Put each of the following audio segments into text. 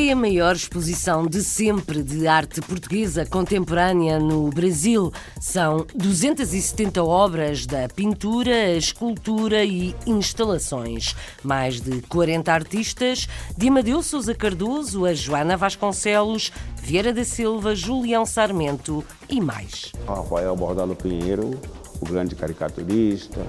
É a maior exposição de sempre de arte portuguesa contemporânea no Brasil. São 270 obras da pintura, escultura e instalações. Mais de 40 artistas, de Amadeu Sousa Cardoso a Joana Vasconcelos, Vieira da Silva, Julião Sarmento e mais. Rafael Bordalo Pinheiro, o grande caricaturista,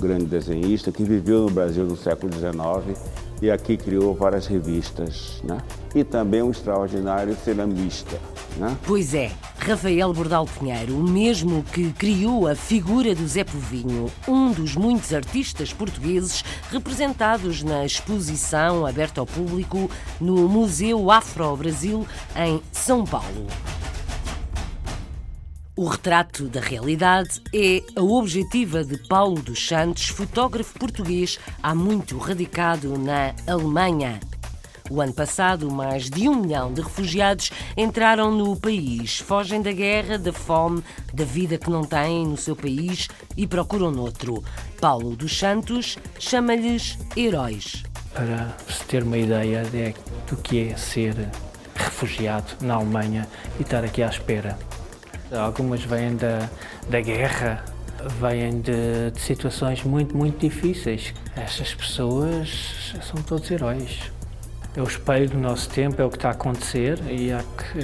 grande desenhista que viveu no Brasil no século XIX e aqui criou várias revistas, né? E também um extraordinário ceramista, né? Pois é, Rafael Bordal Pinheiro, o mesmo que criou a figura do Zé Povinho, um dos muitos artistas portugueses representados na exposição aberta ao público no Museu Afro-Brasil em São Paulo. O retrato da realidade é a objetiva de Paulo dos Santos, fotógrafo português há muito radicado na Alemanha. O ano passado, mais de um milhão de refugiados entraram no país, fogem da guerra, da fome, da vida que não têm no seu país e procuram noutro. Paulo dos Santos chama-lhes heróis. para se ter uma ideia de- do que é ser refugiado na Alemanha e estar aqui à espera. Algumas vêm da, da guerra, vêm de, de situações muito, muito difíceis. Estas pessoas são todos heróis. É o espelho do nosso tempo, é o que está a acontecer e há que,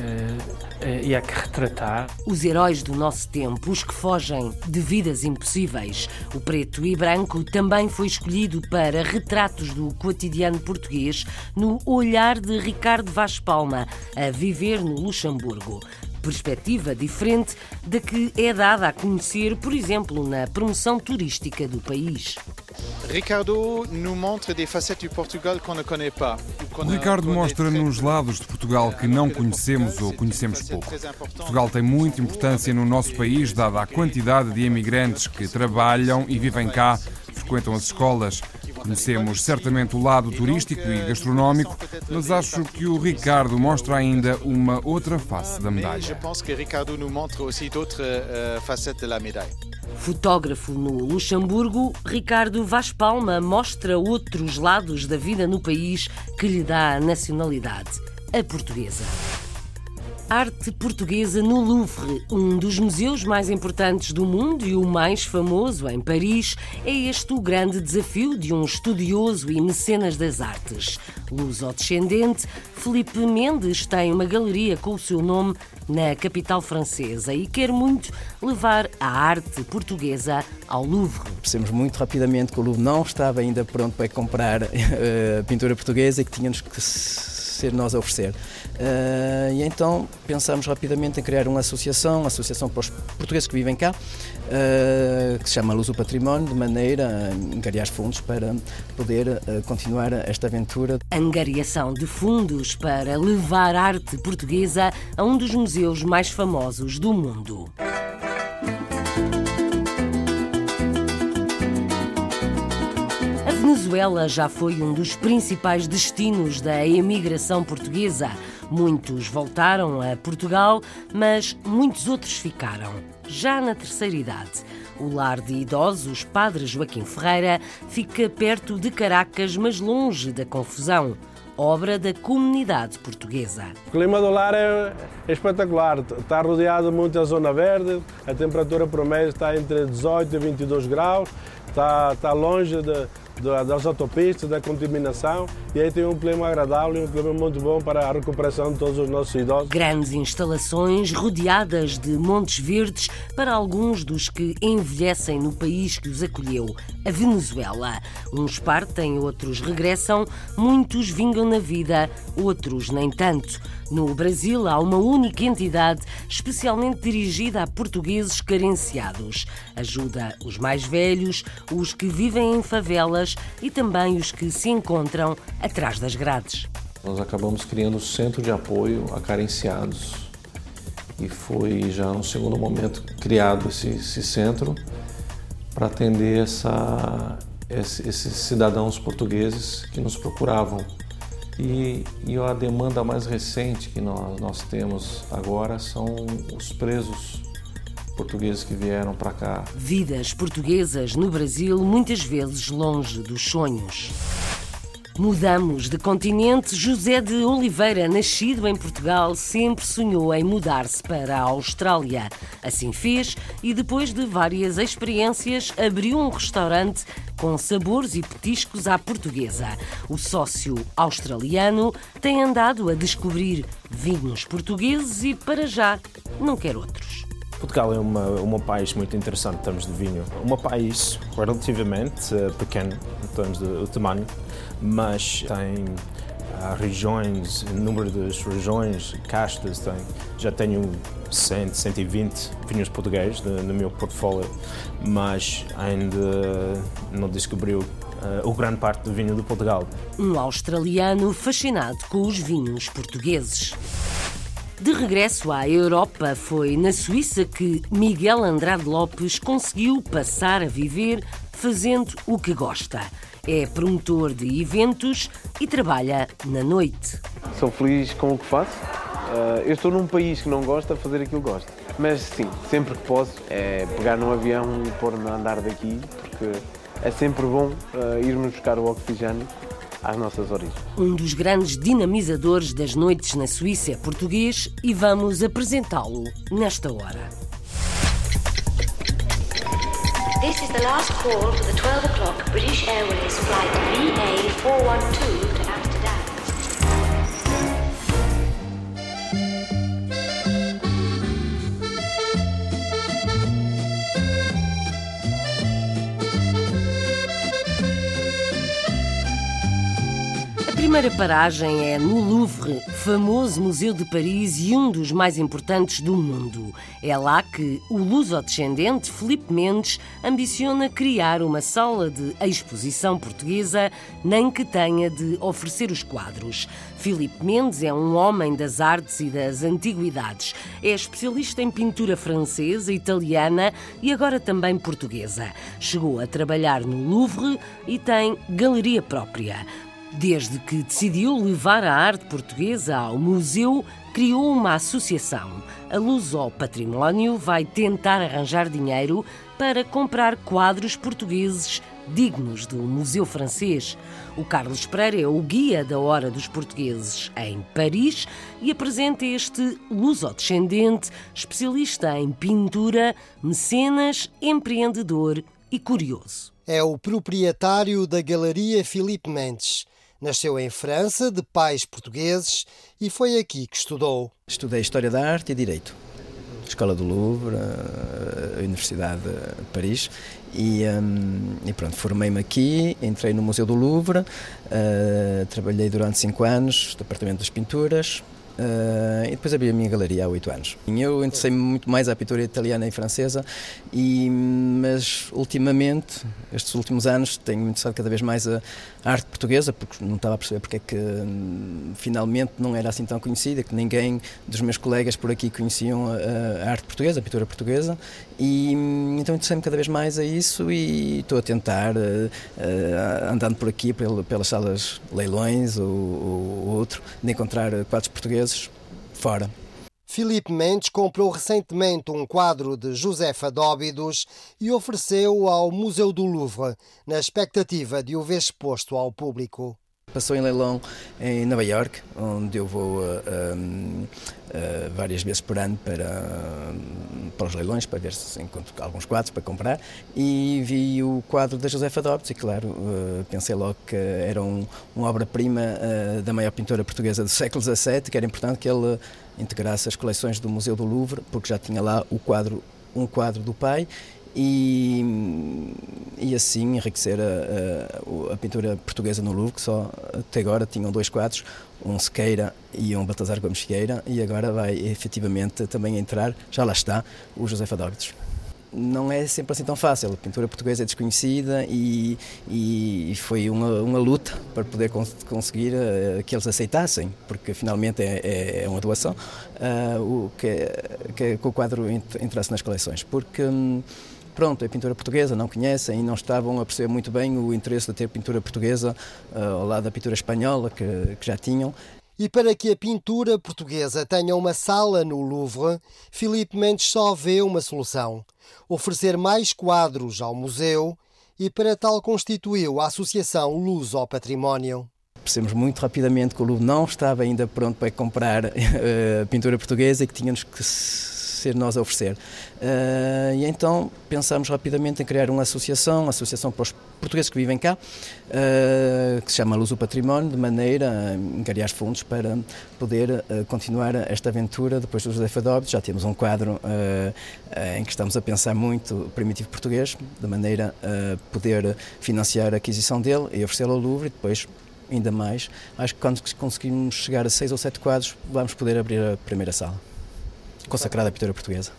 eh, e há que retratar. Os heróis do nosso tempo, os que fogem de vidas impossíveis. O preto e branco também foi escolhido para retratos do cotidiano português no olhar de Ricardo Vaz Palma, a viver no Luxemburgo. Perspectiva diferente da que é dada a conhecer, por exemplo, na promoção turística do país. Ricardo nous montre des facettes du Portugal qu'on ne connaît pas. O Ricardo mostra-nos lados de Portugal que não conhecemos ou conhecemos pouco. Portugal tem muita importância no nosso país, dada a quantidade de imigrantes que trabalham e vivem cá, frequentam as escolas. Conhecemos certamente o lado turístico e gastronómico, mas acho que o Ricardo mostra ainda uma outra face da medalha. euh. Fotógrafo no Luxemburgo, Ricardo Vaz Palma mostra outros lados da vida no país que lhe dá a nacionalidade, a portuguesa. Arte portuguesa no Louvre, um dos museus mais importantes do mundo e o mais famoso em Paris, é este o grande desafio de um estudioso e mecenas das artes. Luso-descendente, Felipe Mendes tem uma galeria com o seu nome na capital francesa e quer muito levar a arte portuguesa ao Louvre. Percebemos muito rapidamente que o Louvre não estava ainda pronto para comprar eh, pintura portuguesa e que tínhamos que ser nós a oferecer. Eh, e então pensámos rapidamente em criar uma associação, uma associação para os portugueses que vivem cá, eh, que se chama Luz do Património, de maneira a angariar fundos para poder eh, continuar esta aventura. Angariação de fundos para levar arte portuguesa a um dos museus mais famosos do mundo. Venezuela já foi um dos principais destinos da imigração portuguesa. Muitos voltaram a Portugal, mas muitos outros ficaram, já na terceira idade. O lar de idosos Padre Joaquim Ferreira fica perto de Caracas, mas longe da confusão. Obra da comunidade portuguesa. O clima do lar é, é espetacular. Está rodeado de muita zona verde, a temperatura mês está entre 18 e 22 graus, está, está longe de, das autopistas, da contaminação e aí tem um clima agradável e um clima muito bom para a recuperação de todos os nossos idosos. Grandes instalações rodeadas de montes verdes para alguns dos que envelhecem no país que os acolheu, a Venezuela. Uns partem, outros regressam, muitos vingam na vida, outros nem tanto. No Brasil há uma única entidade especialmente dirigida a portugueses carenciados. Ajuda os mais velhos, os que vivem em favelas e também os que se encontram atrás das grades. Nós acabamos criando o Centro de Apoio a Carenciados. E foi já no segundo momento criado esse, esse centro para atender essa, esse- esses cidadãos portugueses que nos procuravam E, e a demanda mais recente que nós, nós temos agora são os presos portugueses que vieram para cá. Vidas portuguesas no Brasil, muitas vezes longe dos sonhos. Mudamos de continente. José de Oliveira, nascido em Portugal, sempre sonhou em mudar-se para a Austrália. Assim fez e, depois de várias experiências, abriu um restaurante com sabores e petiscos à portuguesa. O sócio australiano tem andado a descobrir vinhos portugueses e, para já, não quer outros. Portugal é uma, um país muito interessante em termos de vinho. Um país relativamente uh, pequeno em termos de, tamanho, mas tem uh, regiões, número de regiões, castas, tem, já tenho 100, 120 vinhos portugueses no meu portfólio, mas ainda não descobriu uh, o grande parte do vinho de Portugal. Um australiano fascinado com os vinhos portugueses. De regresso à Europa, foi na Suíça que Miguel Andrade Lopes conseguiu passar a viver fazendo o que gosta. É promotor de eventos e trabalha na noite. Sou feliz com o que faço. Eh, eu estou num país que não gosta de fazer aquilo que gosta. Mas sim, sempre que posso, é pegar num avião e pôr-me a andar daqui, porque é sempre bom uh, irmos buscar o oxigênio às nossas origens. Um dos grandes dinamizadores das noites na Suíça é português e vamos apresentá-lo nesta hora. This is the last call for the 12 o'clock British Airways flight VA412 primeira paragem é no Louvre, famoso museu de Paris e um dos mais importantes do mundo. É lá que o luso-descendente Felipe Mendes ambiciona criar uma sala de exposição portuguesa, nem que tenha de oferecer os quadros. Filipe Mendes é um homem das artes e das antiguidades. É especialista em pintura francesa, italiana e agora também portuguesa. Chegou a trabalhar no Louvre e tem galeria própria. Desde que decidiu levar a arte portuguesa ao museu, criou uma associação. A Luz ao Património vai tentar arranjar dinheiro para comprar quadros portugueses dignos do Museu Francês. O Carlos Pereira é o guia da Hora dos Portugueses em Paris e apresenta este luso-descendente, especialista em pintura, mecenas, empreendedor e curioso. É o proprietário da Galeria Filipe Mendes. Nasceu em França, de pais portugueses, e foi aqui que estudou. Estudei História da Arte e Direito. Escola do Louvre, a Universidade de Paris e, um, e pronto, formei-me aqui, entrei no Museu do Louvre, uh, trabalhei durante cinco anos, Departamento das Pinturas, Uh, e depois abri a minha galeria há oito anos. Eu interessei-me muito mais à pintura italiana e francesa, e, mas ultimamente, estes últimos anos, tenho interessado cada vez mais a arte portuguesa, porque não estava a perceber porque é que hum, finalmente não era assim tão conhecida, que ninguém dos meus colegas por aqui conheciam a, a arte portuguesa, a pintura portuguesa, e então interessei-me cada vez mais a isso e estou a tentar, uh, uh, andando por aqui pelas salas leilões ou, ou outro, de encontrar quadros portugueses fora. Filipe Mendes comprou recentemente um quadro de Josefa Dóbidos e ofereceu ao Museu do Louvre, na expectativa de o ver exposto ao público. Passou em leilão em Nova York, onde eu vou uh, uh, uh, várias vezes por ano para, para os leilões, para ver se encontro alguns quadros para comprar. E vi o quadro da Josefa Dobbs e, claro, pensei logo que era um, uma obra-prima da maior pintora portuguesa do século XVII, que era importante que ele integrasse as coleções do Museu do Louvre, porque já tinha lá o quadro, um quadro do pai e, e assim enriquecer a, a, a, pintura portuguesa no Louvre, que só até agora tinham dois quadros, um Sequeira e um Baltazar Gomes Figueira, e agora vai efetivamente também entrar, já lá está, o José Fadordes não é sempre assim tão fácil. A pintura portuguesa é desconhecida e, e foi uma, uma, luta para poder cons conseguir uh, que eles aceitassem, porque finalmente é, é, é uma doação, uh, o, que, que, que, o quadro entrasse nas coleções. Porque. Um, pronto, é pintura portuguesa, não conhecem e não estavam a perceber muito bem o interesse de ter pintura portuguesa uh, ao lado da pintura espanhola que, que já tinham. E para que a pintura portuguesa tenha uma sala no Louvre, Filipe Mendes só vê uma solução: oferecer mais quadros ao museu e para tal constituiu a Associação Luz ao Património percebemos muito rapidamente que o Louvre não estava ainda pronto para comprar uh, pintura portuguesa e que tínhamos que ser nós a oferecer. Uh, e então pensámos rapidamente em criar uma associação, uma associação para os portugueses que vivem cá, uh, que se chama Luz do Património, de maneira a engarear fundos para poder uh, continuar esta aventura depois do José Fadóbito. Já temos um quadro em que estamos a pensar muito primitivo português, de maneira a poder financiar a aquisição dele e oferecê-lo ao Louvre e depois ainda mais. Acho que quando conseguimos chegar a seis ou sete quadros, vamos poder abrir a primeira sala consagrada à pintura portuguesa.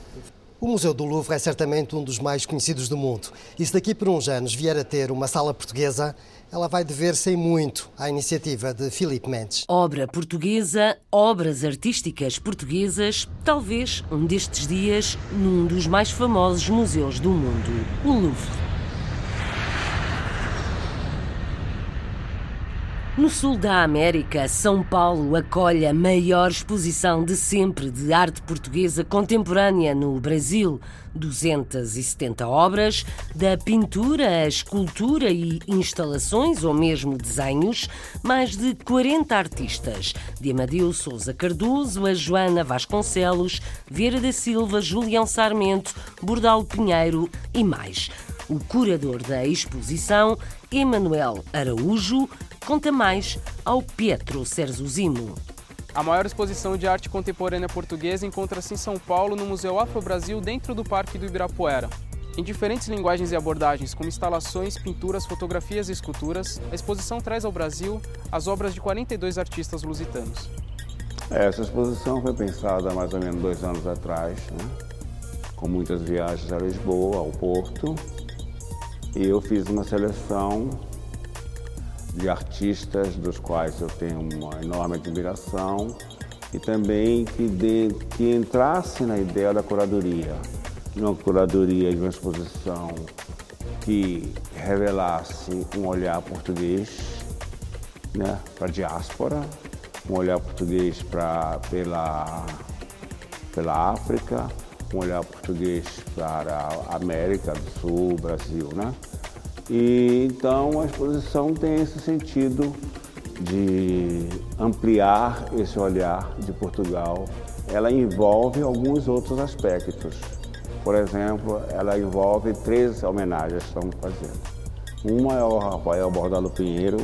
O Museu do Louvre é certamente um dos mais conhecidos do mundo. E se daqui por uns anos vier a ter uma sala portuguesa, ela vai dever-se muito à iniciativa de Filipe Mendes. Obra portuguesa, obras artísticas portuguesas, talvez um destes dias num dos mais famosos museus do mundo, o Louvre. No sul da América, São Paulo acolhe a maior exposição de sempre de arte portuguesa contemporânea no Brasil. 270 obras, da pintura escultura e instalações ou mesmo desenhos, mais de 40 artistas, de Amadeu Souza Cardoso a Joana Vasconcelos, Vieira da Silva, Julião Sarmento, Bordal Pinheiro e mais. O curador da exposição, Emanuel Araújo, conta mais ao Pietro Serzuzimo. A maior exposição de arte contemporânea portuguesa encontra-se em São Paulo, no Museu Afro-Brasil, dentro do Parque do Ibirapuera. Em diferentes linguagens e abordagens, como instalações, pinturas, fotografias e esculturas, a exposição traz ao Brasil as obras de 42 artistas lusitanos. Essa exposição foi pensada há mais ou menos dois anos atrás, né? com muitas viagens a Lisboa, ao Porto, e eu fiz uma seleção de artistas dos quais eu tenho uma enorme admiração e também que, de, que entrasse na ideia da curadoria. Uma curadoria de uma exposição que revelasse um olhar português né, para a diáspora, um olhar português pra, pela, pela África, um olhar português para a América do Sul, Brasil, né? E então a exposição tem esse sentido de ampliar esse olhar de Portugal. Ela envolve alguns outros aspectos. Por exemplo, ela envolve três homenagens que estamos fazendo. Uma é ao Rafael Bordalo Pinheiro,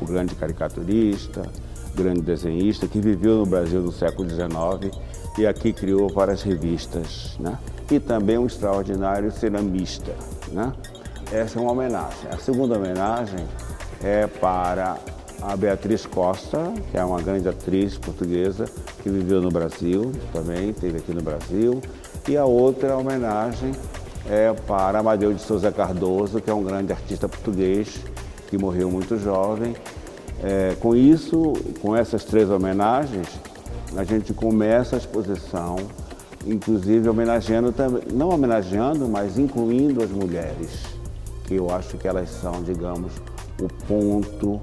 o grande caricaturista, grande desenhista que viveu no Brasil no século XIX e aqui criou várias revistas, né? E também um extraordinário ceramista, né? Essa é uma homenagem. A segunda homenagem é para a Beatriz Costa, que é uma grande atriz portuguesa que viveu no Brasil, também esteve aqui no Brasil. E a outra homenagem é para Amadeu de Souza Cardoso, que é um grande artista português que morreu muito jovem. É, com isso, com essas três homenagens, a gente começa a exposição, inclusive homenageando também, não homenageando, mas incluindo as mulheres, que eu acho que elas são, digamos, o ponto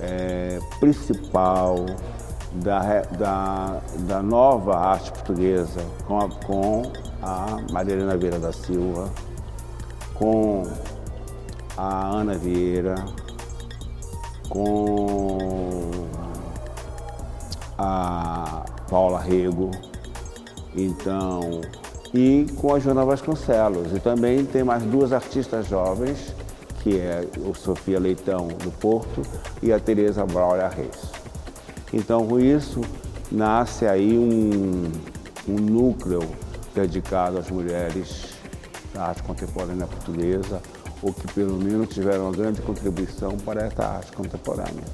é, principal da, da, da, nova arte portuguesa com a, com a Marilena Vieira da Silva, com a Ana Vieira, com a Paula Rego, então, e com a Joana Vasconcelos. E também tem mais duas artistas jovens, que é o Sofia Leitão do Porto e a Tereza Braulha Reis. Então, com isso, nasce aí um, um núcleo dedicado às mulheres da arte contemporânea portuguesa, ou que pelo menos tiveram uma grande contribuição para essa arte contemporânea.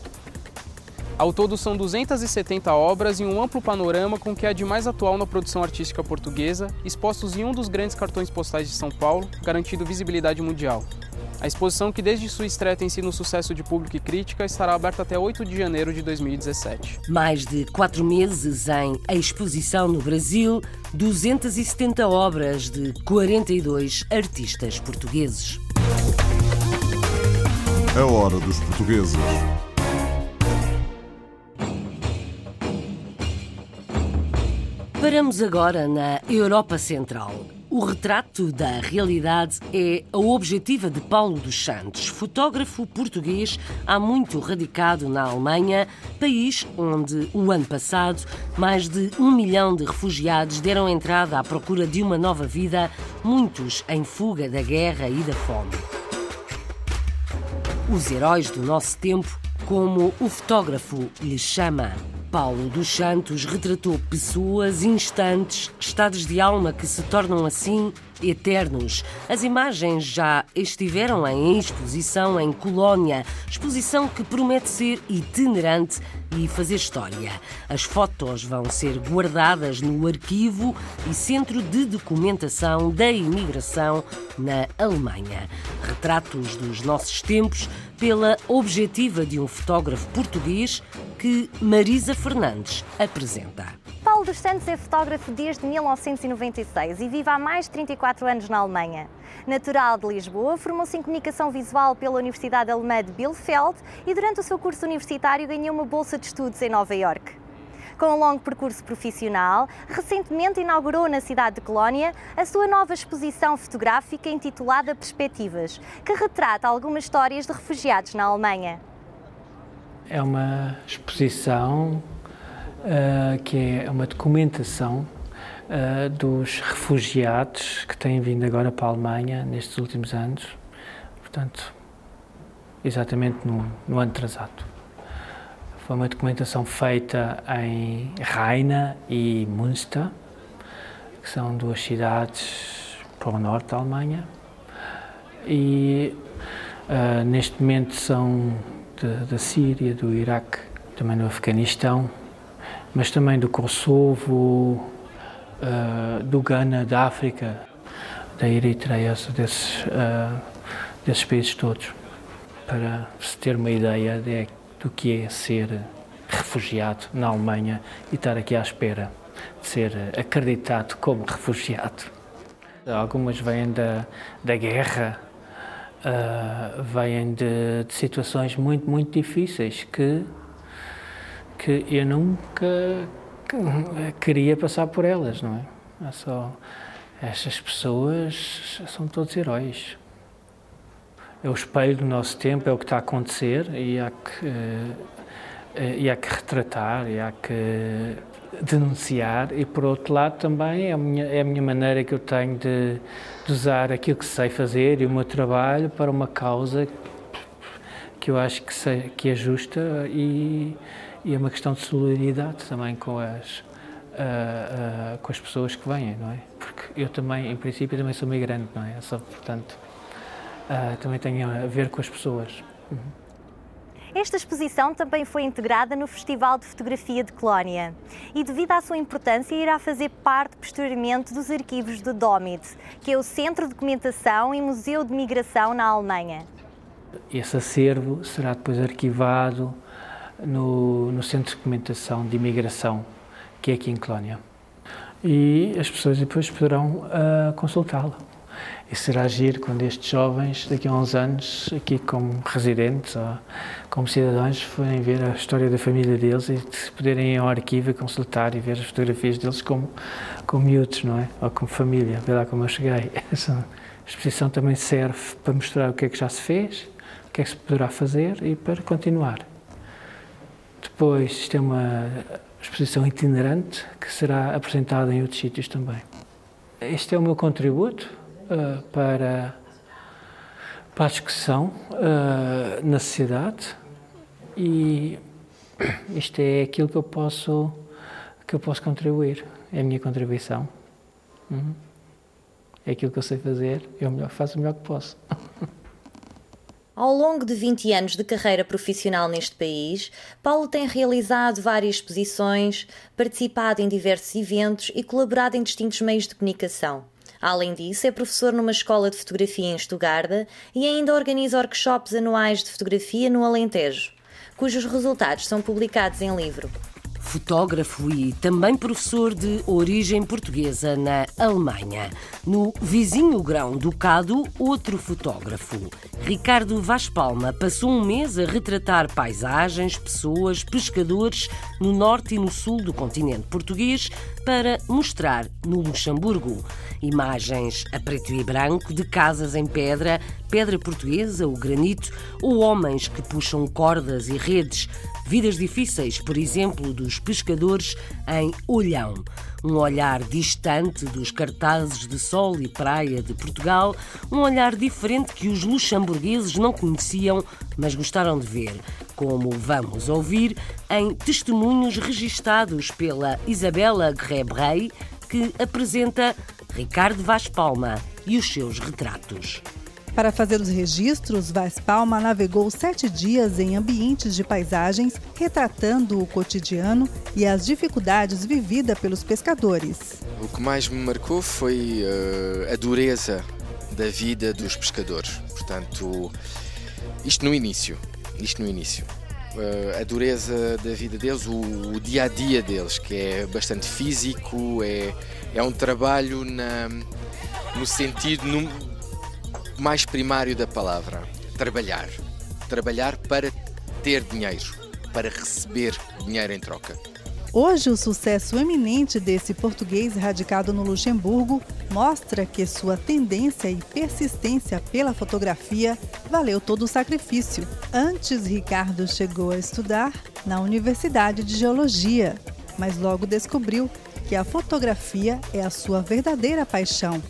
Ao todo, são 270 obras em um amplo panorama com o que há de mais atual na produção artística portuguesa, expostos em um dos grandes cartões postais de São Paulo, garantindo visibilidade mundial. A exposição, que desde sua estreia tem sido um sucesso de público e crítica, estará aberta até 8 de janeiro de 2017. Mais de quatro meses em exposição no Brasil, 270 obras de 42 artistas portugueses. A hora dos portugueses. Paramos agora na Europa Central. O retrato da realidade é a objetiva de Paulo dos Santos, fotógrafo português há muito radicado na Alemanha, país onde, o ano passado, mais de um milhão de refugiados deram entrada à procura de uma nova vida, muitos em fuga da guerra e da fome. Os heróis do nosso tempo, como o fotógrafo lhe chama. Paulo dos Santos retratou pessoas, instantes, estados de alma que se tornam assim eternos. As imagens já estiveram em exposição em Colónia, exposição que promete ser itinerante e fazer história. As fotos vão ser guardadas no arquivo e centro de documentação da imigração na Alemanha. Retratos dos nossos tempos pela objetiva de um fotógrafo português que Marisa Fernandes apresenta. Paulo dos Santos é fotógrafo desde 1996 e vive há mais de 34 anos na Alemanha. Natural de Lisboa, formou-se em comunicação visual pela Universidade Alemã de Bielefeld e durante o seu curso universitário ganhou uma bolsa de estudos em Nova Iorque. Com um longo percurso profissional, recentemente inaugurou na cidade de Colónia a sua nova exposição fotográfica intitulada Perspectivas, que retrata algumas histórias de refugiados na Alemanha. É uma exposição uh, que é uma documentação uh, dos refugiados que têm vindo agora para a Alemanha nestes últimos anos, portanto, exatamente no, no ano atrasado. Foi uma documentação feita em Raina e Münster, que são duas cidades para o norte da Alemanha, e uh, neste momento são da Síria, do Iraque, também do Afeganistão, mas também do Kosovo, uh, do Ghana, da África, da Eritreia, desses, uh, desses países todos, para se ter uma ideia de, do que é ser refugiado na Alemanha e estar aqui à espera de ser acreditado como refugiado. Algumas vêm da, da guerra, uh, vêm de, de situações muito, muito difíceis que que eu nunca queria passar por elas, não é? é só estas pessoas são todos heróis. É o espelho do nosso tempo, é o que está a acontecer e há que, eh, e há que retratar, e há que denunciar e por outro lado também é a minha, é a minha maneira que eu tenho de, de usar aquilo que sei fazer e o meu trabalho para uma causa que eu acho que, sei, que é justa e, e é uma questão de solidariedade também com as, uh, uh, com as pessoas que vêm, não é? Porque eu também, em princípio, também sou migrante, não é? Só, portanto, uh, também tenho a ver com as pessoas. Uhum. Esta exposição também foi integrada no Festival de Fotografia de Colónia e, devido à sua importância, irá fazer parte posteriormente dos arquivos do DOMIT, que é o Centro de Documentação e Museu de Migração na Alemanha. Esse acervo será depois arquivado no, no Centro de Documentação de Imigração, que é aqui em Colónia. E as pessoas depois poderão uh, consultá-lo. E será agir quando estes jovens, daqui a uns anos, aqui como residentes ou como cidadãos, forem ver a história da família deles e poderem ir ao arquivo consultar e ver as fotografias deles como, como miúdos, não é? Ou como família, ver lá como eu cheguei. Essa exposição também serve para mostrar o que é que já se fez, o que é que se poderá fazer e para continuar. Depois, isto é uma exposição itinerante que será apresentada em outros sítios também. Este é o meu contributo uh, para, para a discussão uh, na sociedade e isto é aquilo que eu posso que eu posso contribuir, é a minha contribuição. Uhum. É aquilo que eu sei fazer, eu melhor, faço o melhor que posso. Ao longo de 20 anos de carreira profissional neste país, Paulo tem realizado várias exposições, participado em diversos eventos e colaborado em distintos meios de comunicação. Além disso, é professor numa escola de fotografia em Estugarda e ainda organiza workshops anuais de fotografia no Alentejo, cujos resultados são publicados em livro fotógrafo e também professor de origem portuguesa na Alemanha. No vizinho grão Ducado, outro fotógrafo, Ricardo Vaz Palma, passou um mês a retratar paisagens, pessoas, pescadores no norte e no sul do continente português para mostrar no Luxemburgo. Imagens a preto e branco de casas em pedra, pedra portuguesa, o granito, ou homens que puxam cordas e redes. Vidas difíceis, por exemplo, dos pescadores em Olhão. Um olhar distante dos cartazes de sol e praia de Portugal, um olhar diferente que os luxemburgueses não conheciam, mas gostaram de ver, como vamos ouvir em testemunhos registados pela Isabela Grebrey, que apresenta Ricardo Vaz Palma e os seus retratos. Para fazer os registros, Vaz Palma navegou sete dias em ambientes de paisagens, retratando o cotidiano e as dificuldades vividas pelos pescadores. O que mais me marcou foi uh, a dureza da vida dos pescadores. Portanto, isto no início. Isto no início. Uh, a dureza da vida deles, o, o, dia a dia deles, que é bastante físico, é, é um trabalho na, no sentido, no, mais primário da palavra: trabalhar. Trabalhar para ter dinheiro, para receber dinheiro em troca. Hoje, o sucesso eminente desse português radicado no Luxemburgo mostra que sua tendência e persistência pela fotografia valeu todo o sacrifício. Antes, Ricardo chegou a estudar na Universidade de Geologia, mas logo descobriu que a fotografia é a sua verdadeira paixão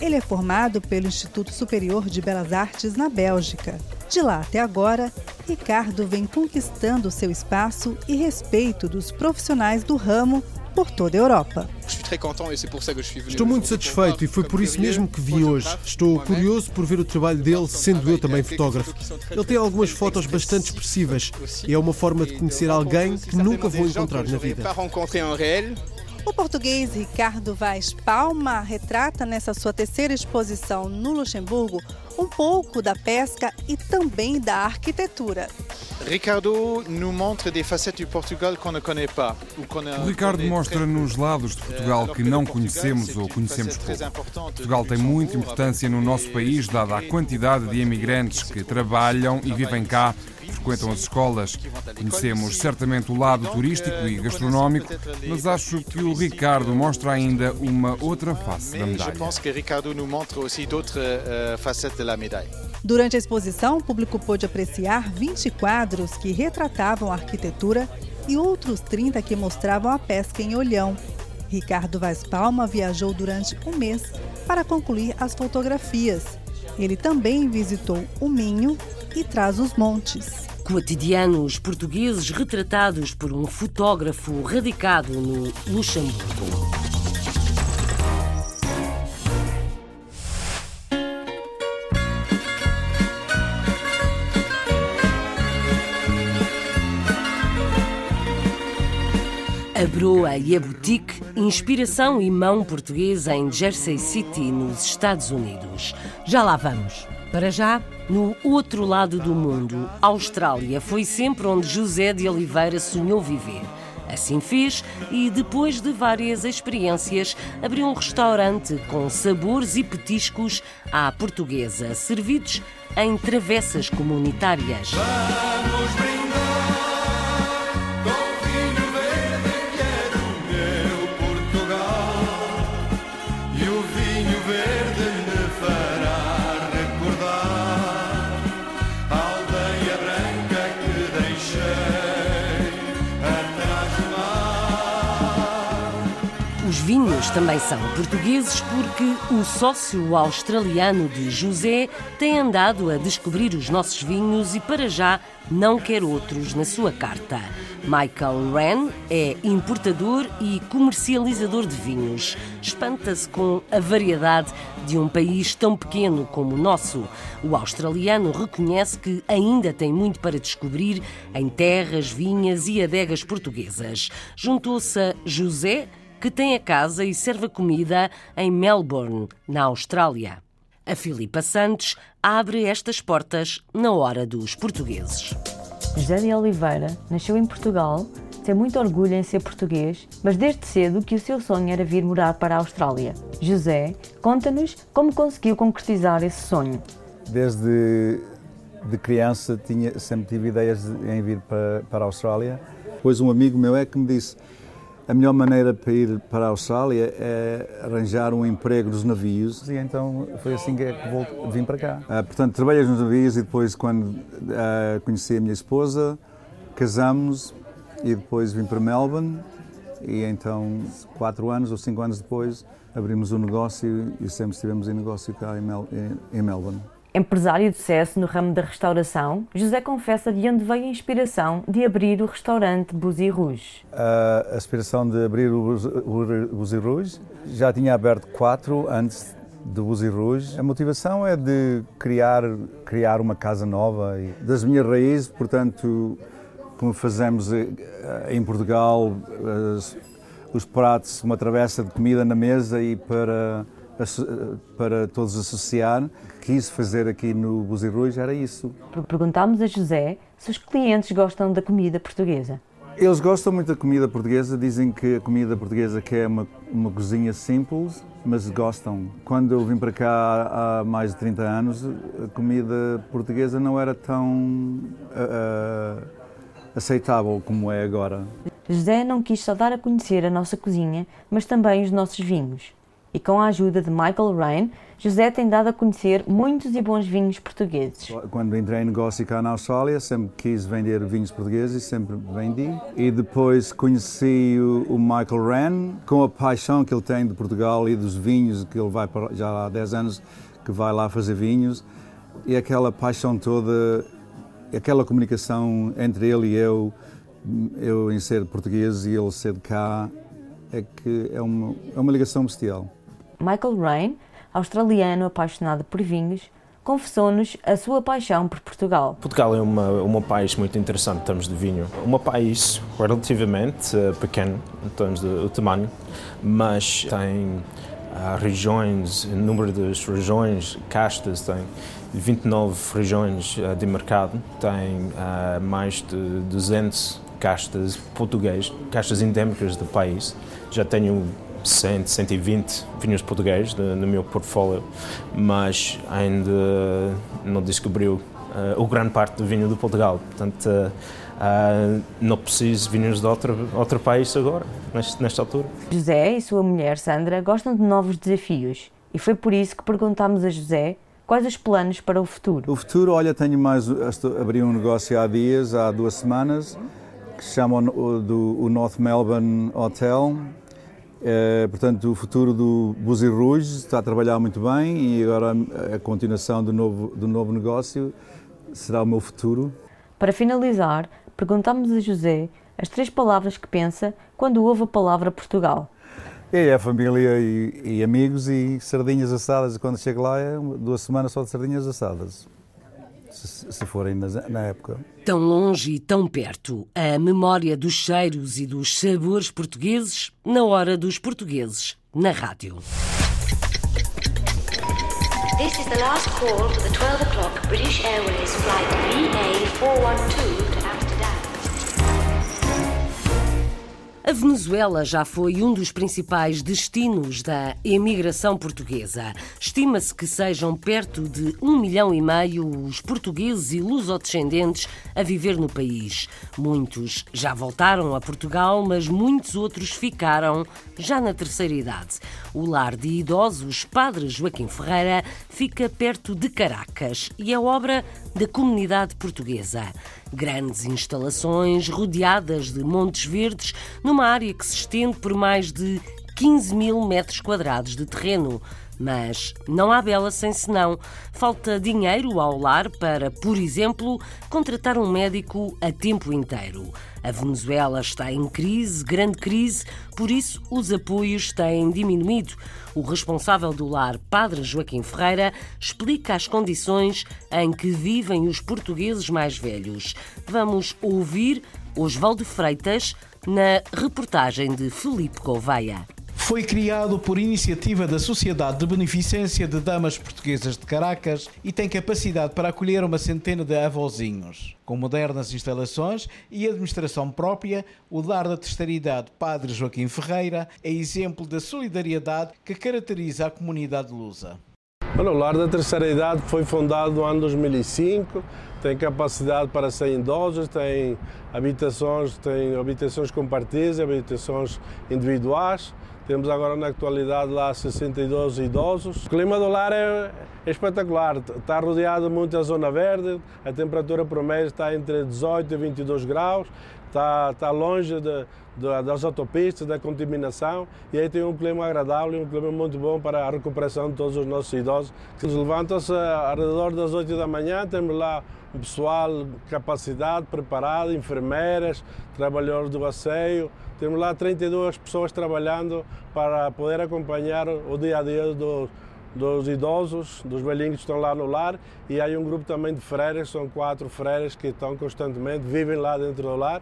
ele é formado pelo Instituto Superior de Belas Artes na Bélgica. De lá até agora, Ricardo vem conquistando seu espaço e respeito dos profissionais do ramo por toda a Europa. Estou muito satisfeito e foi por isso mesmo que vi hoje. Estou curioso por ver o trabalho dele, sendo eu também fotógrafo. Ele tem algumas fotos bastante expressivas e é uma forma de conhecer alguém que nunca vou encontrar na vida. O português Ricardo Vaz Palma retrata nessa sua terceira exposição no Luxemburgo um pouco da pesca e também da arquitetura. Ricardo nos mostra des facettes du Portugal qu'on ne connaît pas. O Ricardo mostra-nos lados de Portugal que não conhecemos ou conhecemos pouco. Portugal tem muita importância no nosso país, dada a quantidade de imigrantes que trabalham e vivem cá frequentam as escolas. Conhecemos certamente o lado turístico e gastronómico, mas acho que o Ricardo mostra ainda uma outra face da medalha. Durante a exposição, o público pôde apreciar 20 quadros que retratavam a arquitetura e outros 30 que mostravam a pesca em Olhão. Ricardo Vaz Palma viajou durante um mês para concluir as fotografias. Ele também visitou o Minho e traz os montes. Cotidianos portugueses retratados por um fotógrafo radicado no Luxemburgo. A Broa e a Boutique, inspiração e mão portuguesa em Jersey City, nos Estados Unidos. Já lá vamos. Para já, no outro lado do mundo, Austrália foi sempre onde José de Oliveira sonhou viver. Assim fez e, depois de várias experiências, abriu um restaurante com sabores e petiscos à portuguesa, servidos em travessas comunitárias. Vamos vinhos também são portugueses porque o sócio australiano de José tem andado a descobrir os nossos vinhos e para já não quer outros na sua carta. Michael Wren é importador e comercializador de vinhos. Espanta-se com a variedade de um país tão pequeno como o nosso. O australiano reconhece que ainda tem muito para descobrir em terras, vinhas e adegas portuguesas. Juntou-se a José que tem a casa e serve a comida em Melbourne, na Austrália. A Filipa Santos abre estas portas na hora dos portugueses. José de Oliveira nasceu em Portugal, tem muito orgulho em ser português, mas desde cedo que o seu sonho era vir morar para a Austrália. José conta-nos como conseguiu concretizar esse sonho. Desde de criança tinha, sempre tive ideias em vir para, para a Austrália. Depois um amigo meu é que me disse a melhor maneira para ir para a Austrália é arranjar um emprego nos navios e então foi assim que, é que vim para cá. Uh, portanto, trabalhei nos navios e depois quando uh, conheci a minha esposa, casamos e depois vim para Melbourne e então quatro anos ou cinco anos depois abrimos um negócio e sempre estivemos em negócio cá em, Mel em Melbourne. Empresário de sucesso no ramo da restauração, José confessa de onde veio a inspiração de abrir o restaurante Buzi Rouge. A aspiração de abrir o Buzi Rouge, já tinha aberto quatro antes do Buzi Rouge. A motivação é de criar, criar uma casa nova. Das minhas raízes, portanto, como fazemos eh, em Portugal, os pratos, uma travessa de comida na mesa e para para todos associar. Quis fazer aqui no Buzirruis era isso. Perguntámos a José se os clientes gostam da comida portuguesa. Eles gostam muito da comida portuguesa, dizem que a comida portuguesa que é uma, uma cozinha simples, mas gostam. Quando eu vim para cá há mais de 30 anos, a comida portuguesa não era tão uh, aceitável como é agora. José não quis só dar a conhecer a nossa cozinha, mas também os nossos vinhos e com a ajuda de Michael Rain, José tem dado a conhecer muitos e bons vinhos portugueses. Quando entrei em negócio cá na Austrália, sempre quis vender vinhos portugueses sempre vendi. E depois conheci o Michael Rain, com a paixão que ele tem de Portugal e dos vinhos, que ele vai já há 10 anos que vai lá fazer vinhos. E aquela paixão toda, aquela comunicação entre ele e eu, eu em ser português e ele ser de cá, é que é uma, é uma ligação bestial. Michael Rain, australiano apaixonado por vinhos, confessou-nos a sua paixão por Portugal. Portugal é uma, um país muito interessante em termos de vinho. Um país relativamente uh, pequeno em termos de tamanho, mas tem uh, regiões, número de regiões, castas, tem 29 regiões uh, de mercado, tem mais de 200 castas portuguesas, castas endémicas do país. Já tenho 100, 120 vinhos portugueses no meu portfólio, mas ainda não descobriu uh, o grande parte do vinho do Portugal. Portanto, uh, uh, não preciso vinhos de outro, outro país agora, neste, nesta altura. José e sua mulher Sandra gostam de novos desafios e foi por isso que perguntámos a José Quais os planos para o futuro? O futuro, olha, tenho mais. Abri um negócio há dias, há duas semanas, que se chama o, do, o North Melbourne Hotel, é, portanto, o futuro do Buzi Rouge está a trabalhar muito bem e agora a continuação do novo, do novo negócio será o meu futuro. Para finalizar, perguntamos a José as três palavras que pensa quando ouve a palavra Portugal. É a família e, e amigos e sardinhas assadas. Quando chego lá é duas semanas só de sardinhas assadas se, se forem na, na época. Tão longe e tão perto, a memória dos cheiros e dos sabores portugueses na hora dos portugueses, na rádio. This is the last call for the 12 o'clock British Airways flight VA412 A Venezuela já foi um dos principais destinos da emigração portuguesa. Estima-se que sejam perto de um milhão e meio os portugueses e lusodescendentes a viver no país. Muitos já voltaram a Portugal, mas muitos outros ficaram já na terceira idade. O lar de idosos Padre Joaquim Ferreira fica perto de Caracas e é obra da comunidade portuguesa. Grandes instalações rodeadas de montes verdes numa área que se estende por mais de 15 mil metros quadrados de terreno. Mas não há bela sem senão. Falta dinheiro ao lar para, por exemplo, contratar um médico a tempo inteiro. A Venezuela está em crise, grande crise, por isso os apoios têm diminuído. O responsável do lar, Padre Joaquim Ferreira, explica as condições em que vivem os portugueses mais velhos. Vamos ouvir Osvaldo Freitas na reportagem de Felipe Gouveia. Foi criado por iniciativa da Sociedade de Beneficência de Damas Portuguesas de Caracas e tem capacidade para acolher uma centena de avózinhos. Com modernas instalações e administração própria, o Lar da Terceira Idade Padre Joaquim Ferreira é exemplo da solidariedade que caracteriza a comunidade lusa. O Lar da Terceira Idade foi fundado no ano 2005, tem capacidade para 100 idosos, tem habitações, tem habitações compartidas, habitações individuais. Temos agora na atualidade lá 62 idosos. O clima do lar é, é espetacular, está rodeado de muita zona verde, a temperatura por mês está entre 18 e 22 graus, está, está longe de, de, das autopistas, da contaminação e aí tem um clima agradável e um clima muito bom para a recuperação de todos os nossos idosos. Eles levantam-se redor das 8 da manhã, temos lá um pessoal capacidade, preparado, enfermeiras, trabalhadores do asseio, temos lá 32 pessoas trabalhando para poder acompanhar o dia a dia dos, dos idosos, dos velhinhos que estão lá no lar e há um grupo também de freiras, são quatro freiras que estão constantemente, vivem lá dentro do lar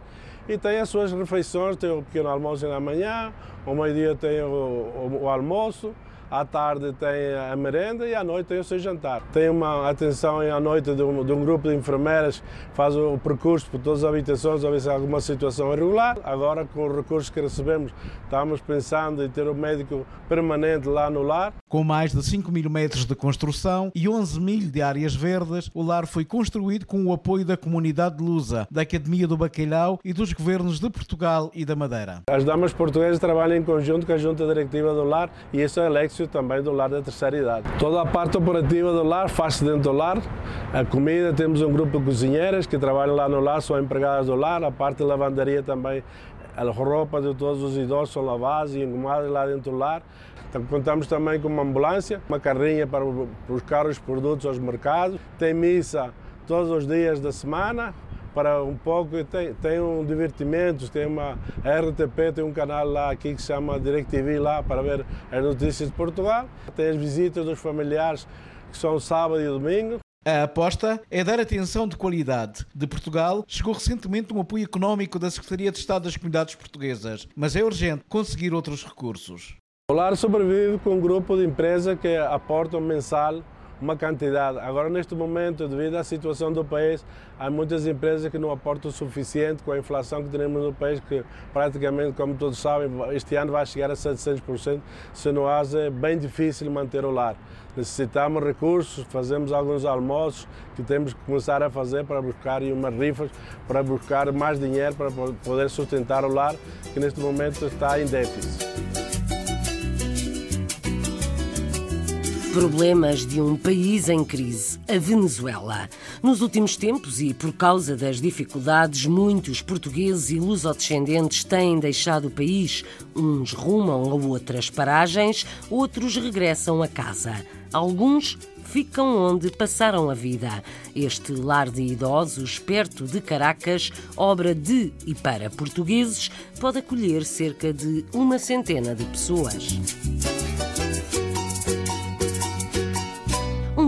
e têm as suas refeições, tem o pequeno almoço na manhã, ao meio-dia tem o, o, o almoço, à tarde tem a merenda e à noite tem o seu jantar. Tem uma atenção à noite de um, de um grupo de enfermeiras que faz o percurso por todas as habitações a ver se há alguma situação irregular. Agora, com os recursos que recebemos, estamos pensando em ter um médico permanente lá no lar. Com mais de 5 mil metros de construção e 11 mil de áreas verdes, o lar foi construído com o apoio da comunidade lusa, da Academia do Bacalhau e dos governos de Portugal e da Madeira. As damas portuguesas trabalham em conjunto com a Junta Diretiva do Lar e esse é o Também do lar da terceira idade. Toda a parte operativa do lar faz-se dentro do lar. A comida, temos um grupo de cozinheiras que trabalham lá no lar, são empregadas do lar. A parte de lavandaria também, a roupa de todos os idosos são lavadas e engomadas lá dentro do lar. Então, contamos também com uma ambulância, uma carrinha para buscar os produtos aos mercados. Tem missa todos os dias da semana, para um pouco, tem, tem um divertimento, tem uma a RTP, tem um canal lá aqui que se chama DirecTV lá para ver as notícias de Portugal. Tem as visitas dos familiares que são sábado e domingo. A aposta é dar atenção de qualidade. De Portugal, chegou recentemente um apoio económico da Secretaria de Estado das Comunidades Portuguesas, mas é urgente conseguir outros recursos. O Lar sobrevive com um grupo de empresas que aportam mensal uma quantidade. Agora, neste momento, devido à situação do país, há muitas empresas que não aportam o suficiente com a inflação que temos no país, que praticamente, como todos sabem, este ano vai chegar a 700%. Se não há, é bem difícil manter o lar. Necessitamos recursos, fazemos alguns almoços que temos que começar a fazer para buscar umas rifas, para buscar mais dinheiro para poder sustentar o lar, que neste momento está em déficit. Problemas de um país em crise, a Venezuela. Nos últimos tempos e por causa das dificuldades, muitos portugueses e lusodescendentes têm deixado o país. Uns rumam a outras paragens, outros regressam a casa. Alguns ficam onde passaram a vida. Este lar de idosos, perto de Caracas, obra de e para portugueses, pode acolher cerca de uma centena de pessoas.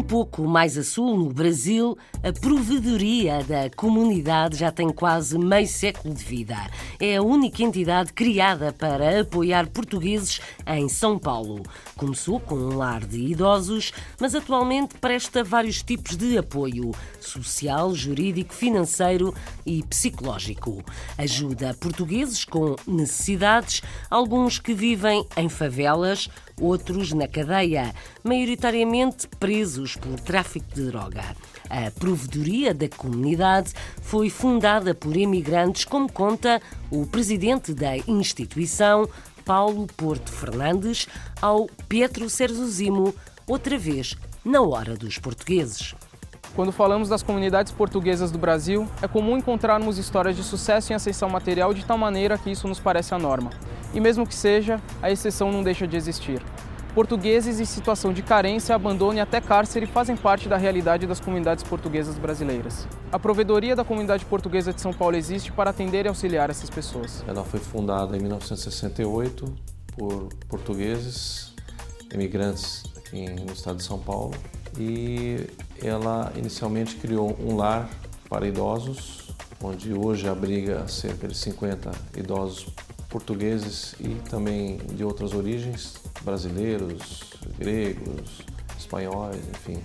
Pouco mais a sul, no Brasil, a provedoria da comunidade já tem quase meio século de vida. É a única entidade criada para apoiar portugueses em São Paulo. Começou com um lar de idosos, mas atualmente presta vários tipos de apoio social, jurídico, financeiro e psicológico. Ajuda portugueses com necessidades, alguns que vivem em favelas, outros na cadeia, maioritariamente presos por tráfico de droga. A Provedoria da Comunidade foi fundada por imigrantes, como conta o presidente da instituição, Paulo Porto Fernandes, ao Pedro Serzuzimo, outra vez na hora dos portugueses. Quando falamos das comunidades portuguesas do Brasil, é comum encontrarmos histórias de sucesso em ascensão material de tal maneira que isso nos parece a norma. E mesmo que seja, a exceção não deixa de existir. Portugueses em situação de carência, abandono e até cárcere fazem parte da realidade das comunidades portuguesas brasileiras. A provedoria da comunidade portuguesa de São Paulo existe para atender e auxiliar essas pessoas. Ela foi fundada em 1968 por portugueses, imigrantes aqui no estado de São Paulo, e ela inicialmente criou um lar para idosos, onde hoje abriga cerca de 50 idosos portugueses e também de outras origens, brasileiros, gregos, espanhóis, enfim.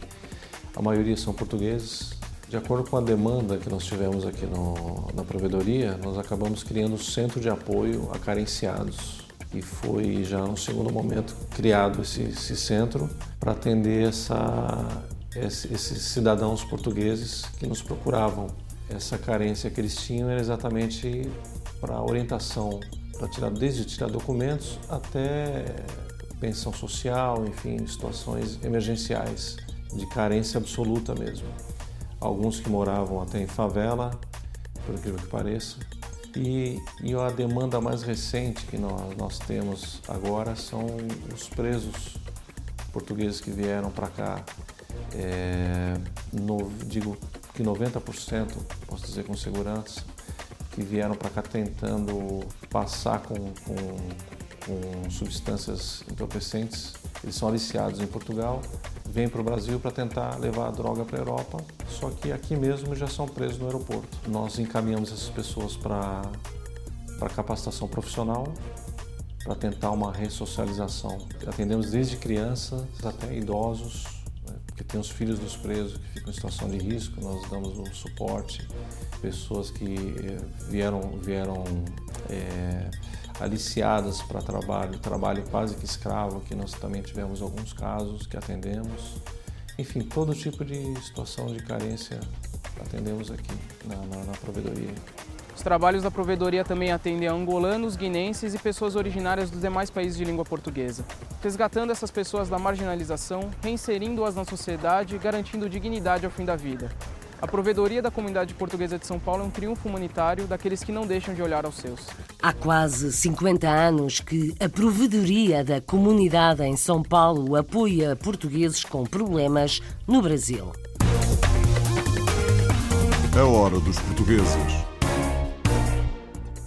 A maioria são portugueses. De acordo com a demanda que nós tivemos aqui no, na provedoria, nós acabamos criando um centro de apoio a carenciados. E foi já no segundo momento criado esse, esse centro para atender essa, esses cidadãos portugueses que nos procuravam. Essa carência que eles tinham era exatamente para orientação, para tirar desde tirar documentos até pensão social, enfim, situações emergenciais de carência absoluta mesmo. Alguns que moravam até em favela, por incrível que pareça. E, e a demanda mais recente que nós, nós temos agora são os presos portugueses que vieram para cá. É, no, digo que 90%, posso dizer com segurança, que vieram para cá tentando passar com, com, com substâncias entorpecentes. Eles são aliciados em Portugal, vêm para o Brasil para tentar levar a droga para a Europa, só que aqui mesmo já são presos no aeroporto. Nós encaminhamos essas pessoas para capacitação profissional, para tentar uma ressocialização. Atendemos desde crianças até idosos, que tem os filhos dos presos que ficam em situação de risco, nós damos um suporte, pessoas que eh, vieram, vieram é, aliciadas para trabalho, trabalho quase que escravo, que nós também tivemos alguns casos que atendemos. Enfim, todo tipo de situação de carência atendemos aqui na, na, na provedoria. Os trabalhos da provedoria também atendem a angolanos, guinenses e pessoas originárias dos demais países de língua portuguesa, resgatando essas pessoas da marginalização, reinserindo-as na sociedade e garantindo dignidade ao fim da vida. A provedoria da comunidade portuguesa de São Paulo é um triunfo humanitário daqueles que não deixam de olhar aos seus. Há quase 50 anos que a provedoria da comunidade em São Paulo apoia portugueses com problemas no Brasil. A hora dos portugueses.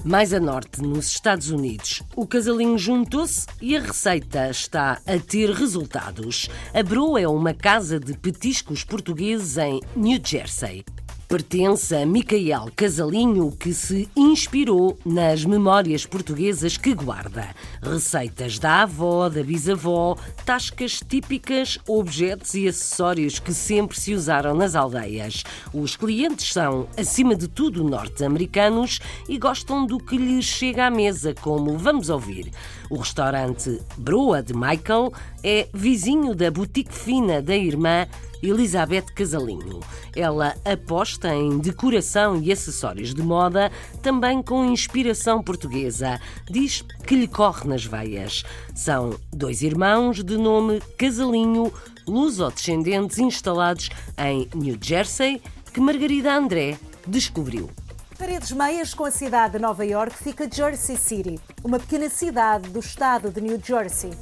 Mais a norte, nos Estados Unidos, o casalinho juntou-se e a receita está a ter resultados. A Bro é uma casa de petiscos portugueses em New Jersey pertence a Micael Casalinho, que se inspirou nas memórias portuguesas que guarda. Receitas da avó, da bisavó, tascas típicas, objetos e acessórios que sempre se usaram nas aldeias. Os clientes são, acima de tudo, norte-americanos e gostam do que lhes chega à mesa, como vamos ouvir. O restaurante Broa de Michael é vizinho da boutique fina da irmã Elizabeth Casalinho. Ela aposta em decoração e acessórios de moda, também com inspiração portuguesa. Diz que lhe corre nas veias. São dois irmãos de nome Casalinho, luso-descendentes instalados em New Jersey, que Margarida André descobriu. Paredes meias com a cidade de Nova York fica Jersey City, uma pequena cidade do estado de New Jersey.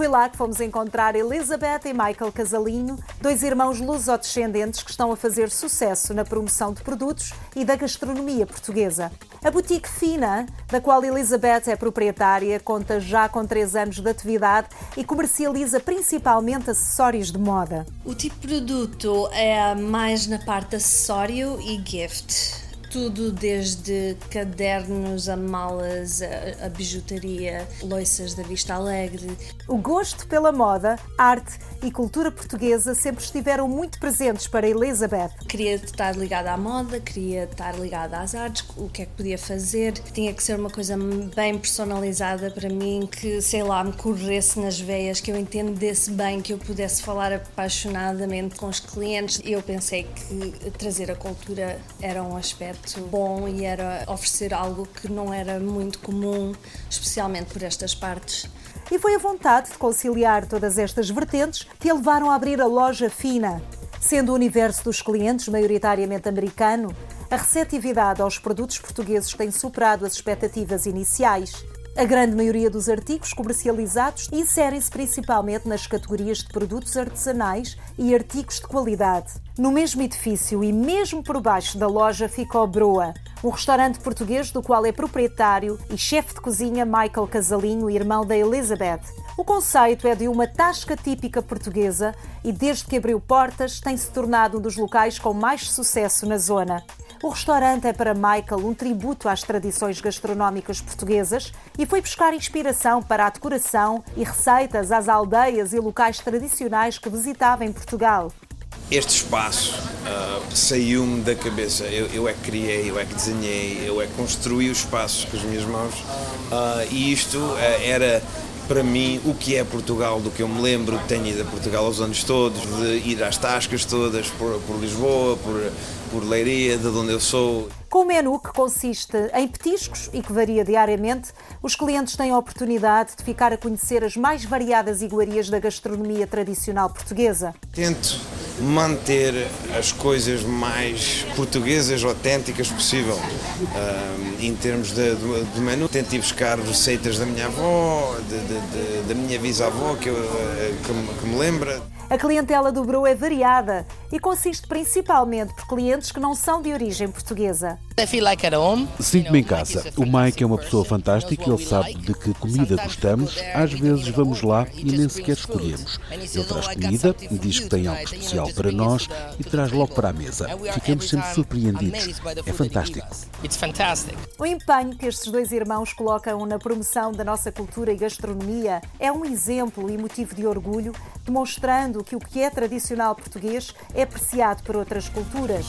Foi lá que fomos encontrar Elizabeth e Michael Casalinho, dois irmãos luso-descendentes que estão a fazer sucesso na promoção de produtos e da gastronomia portuguesa. A boutique Fina, da qual Elizabeth é proprietária, conta já com três anos de atividade e comercializa principalmente acessórios de moda. O tipo de produto é mais na parte acessório e gift tudo desde cadernos a malas, a, a bijutaria, loiças da Vista Alegre. O gosto pela moda, arte e cultura portuguesa sempre estiveram muito presentes para Elizabeth. Queria estar ligada à moda, queria estar ligada às artes, o que é que podia fazer. Tinha que ser uma coisa bem personalizada para mim, que, sei lá, me corresse nas veias, que eu entendesse bem, que eu pudesse falar apaixonadamente com os clientes. Eu pensei que trazer a cultura era um aspecto bom e era oferecer algo que não era muito comum, especialmente por estas partes. E foi a vontade de conciliar todas estas vertentes que a levaram a abrir a loja Fina. Sendo o universo dos clientes maioritariamente americano, a receptividade aos produtos portugueses tem superado as expectativas iniciais. A grande maioria dos artigos comercializados inserem-se principalmente nas categorias de produtos artesanais e artigos de qualidade. No mesmo edifício e mesmo por baixo da loja fica o Broa, um restaurante português do qual é proprietário e chefe de cozinha Michael Casalinho, irmão da Elizabeth. O conceito é de uma tasca típica portuguesa e desde que abriu portas tem se tornado um dos locais com mais sucesso na zona. O restaurante é para Michael um tributo às tradições gastronómicas portuguesas e foi buscar inspiração para a decoração e receitas às aldeias e locais tradicionais que visitava em Portugal. Este espaço uh, saiu-me da cabeça. Eu, eu, é que criei, eu é que desenhei, eu é que construí o espaço com as minhas mãos. Uh, e isto uh, era para mim o que é Portugal, do que eu me lembro ter ido a Portugal aos anos todos, de ir às tascas todas por, por Lisboa, por, por Leiria, de onde eu sou. Com o menu que consiste em petiscos e que varia diariamente, os clientes têm a oportunidade de ficar a conhecer as mais variadas iguarias da gastronomia tradicional portuguesa. Tento manter as coisas mais portuguesas, autênticas possível. Uh, em termos de, de, menu, tento ir buscar receitas da minha avó, da minha bisavó, que, eu, eh, que, que me lembra. A clientela do Bro é variada e consiste principalmente por clientes que não são de origem portuguesa. Sinto-me em casa. O Mike é uma pessoa fantástica, ele sabe de que comida gostamos. Às vezes vamos lá e nem sequer escolhemos. Ele traz comida, diz que tem algo especial para nós e traz logo para a mesa. Ficamos sempre surpreendidos. É fantástico. O empenho que estes dois irmãos colocam na promoção da nossa cultura e gastronomia é um exemplo e motivo de orgulho, demonstrando que o que é tradicional português é apreciado por outras culturas.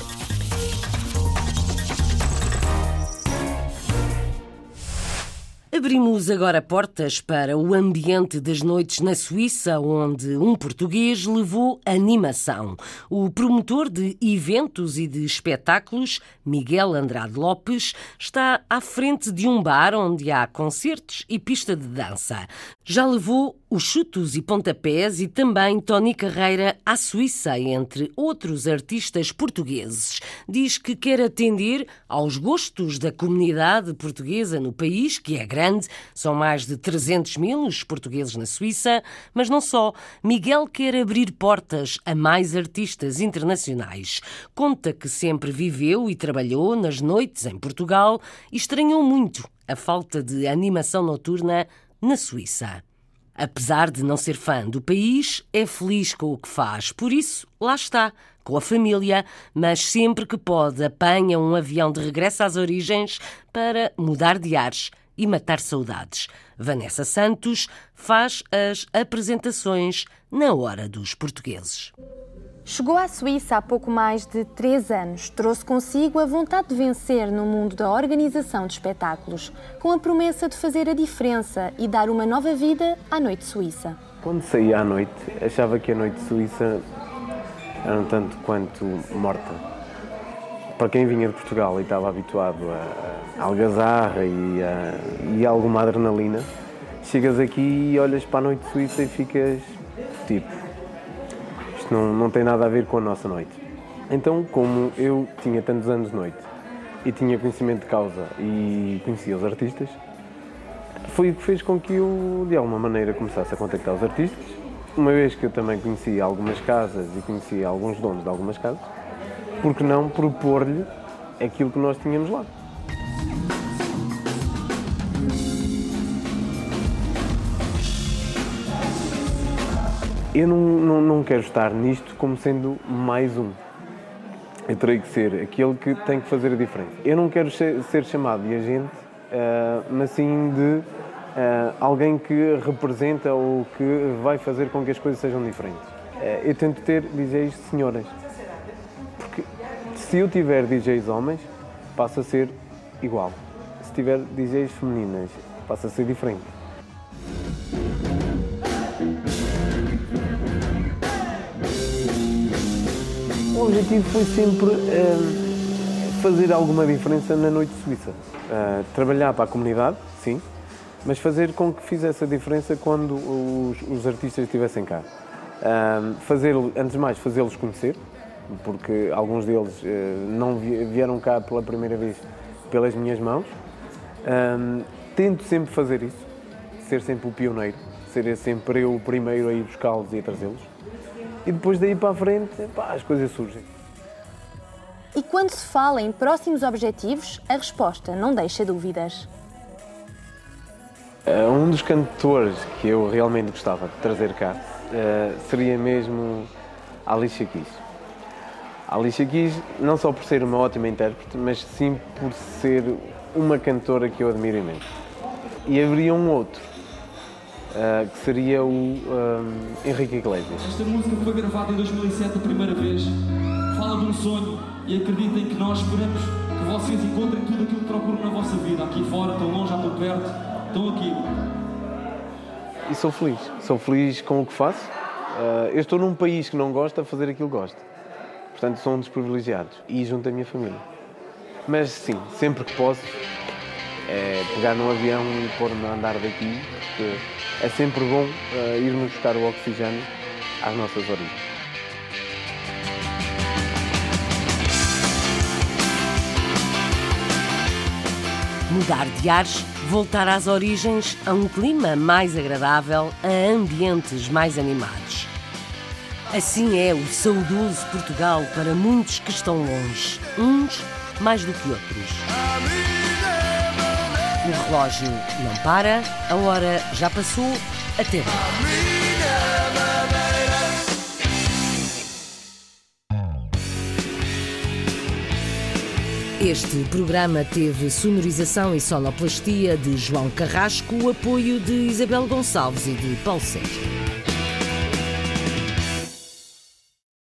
Abrimos agora portas para o ambiente das noites na Suíça, onde um português levou animação. O promotor de eventos e de espetáculos, Miguel Andrade Lopes, está à frente de um bar onde há concertos e pista de dança. Já levou os chutos e pontapés e também Tony Carreira à Suíça, entre outros artistas portugueses. Diz que quer atender aos gostos da comunidade portuguesa no país, que é grande, são mais de 300 mil os portugueses na Suíça, mas não só. Miguel quer abrir portas a mais artistas internacionais. Conta que sempre viveu e trabalhou nas noites em Portugal e estranhou muito a falta de animação noturna na Suíça. Apesar de não ser fã do país, é feliz com o que faz. Por isso, lá está, com a família, mas sempre que pode, apanha um avião de regresso às origens para mudar de ares e matar saudades. Vanessa Santos faz as apresentações na Hora dos Portugueses. Chegou à Suíça há pouco mais de três anos. Trouxe consigo a vontade de vencer no mundo da organização de espetáculos, com a promessa de fazer a diferença e dar uma nova vida à noite suíça. Quando saía à noite, achava que a noite suíça era um tanto quanto morta. Para quem vinha de Portugal e estava habituado a, algazarra e a, e a alguma adrenalina, chegas aqui e olhas para a noite suíça e ficas tipo não, não tem nada a ver com a nossa noite. Então, como eu tinha tantos anos de noite e tinha conhecimento de causa e conhecia os artistas, foi o que fez com que eu, de alguma maneira, começasse a contactar os artistas. Uma vez que eu também conhecia algumas casas e conhecia alguns donos de algumas casas, por que não propor-lhe aquilo que nós tínhamos lá? Eu não, não, não quero estar nisto como sendo mais um. Eu terei que ser aquele que tem que fazer a diferença. Eu não quero ser, chamado de agente, uh, mas sim de uh, alguém que representa ou que vai fazer com que as coisas sejam diferentes. Uh, eu tento ter DJs senhoras. Porque se eu tiver DJs homens, passa a ser igual. Se tiver DJs femininas, passa a ser diferente. O objetivo foi sempre uh, fazer alguma diferença na noite suíça. Uh, trabalhar para a comunidade, sim, mas fazer com que fizesse a diferença quando os, os artistas estivessem cá. Uh, fazer, antes de mais, fazê-los conhecer, porque alguns deles não vieram cá pela primeira vez pelas minhas mãos. tento sempre fazer isso, ser sempre o pioneiro, ser sempre eu o primeiro a ir buscá-los e a trazê-los e depois daí para a frente pá, as coisas surgem. E quando se fala em próximos objetivos, a resposta não deixa dúvidas. Uh, um dos cantores que eu realmente gostava de trazer cá uh, seria mesmo Alicia Keys. A Alicia Keys, não só por ser uma ótima intérprete, mas sim por ser uma cantora que eu admiro imenso. E haveria um outro, uh, que seria o um, Henrique Iglesias. Esta música foi gravada em 2007 a primeira vez. Fala de um sonho e acreditem que nós esperamos que vocês encontrem tudo aquilo que procuram na vossa vida. Aqui fora, tão longe, tão perto, estão aqui. E sou feliz. Sou feliz com o que faço. Uh, eu estou num país que não gosta de fazer aquilo que gosta. Portanto, sou um dos privilegiados. E junto à minha família. Mas sim, sempre que posso, é pegar num avião e pôr-me a andar daqui, porque é sempre bom uh, irmos buscar o oxigênio às nossas origens. Mudar de ares, voltar às origens, a um clima mais agradável, a ambientes mais animados. Assim é o saudoso Portugal para muitos que estão longe, uns mais do que outros. O relógio não para, a hora já passou, até. Este programa teve sonorização e sonoplastia de João Carrasco, o apoio de Isabel Gonçalves e de Paulo Sérgio.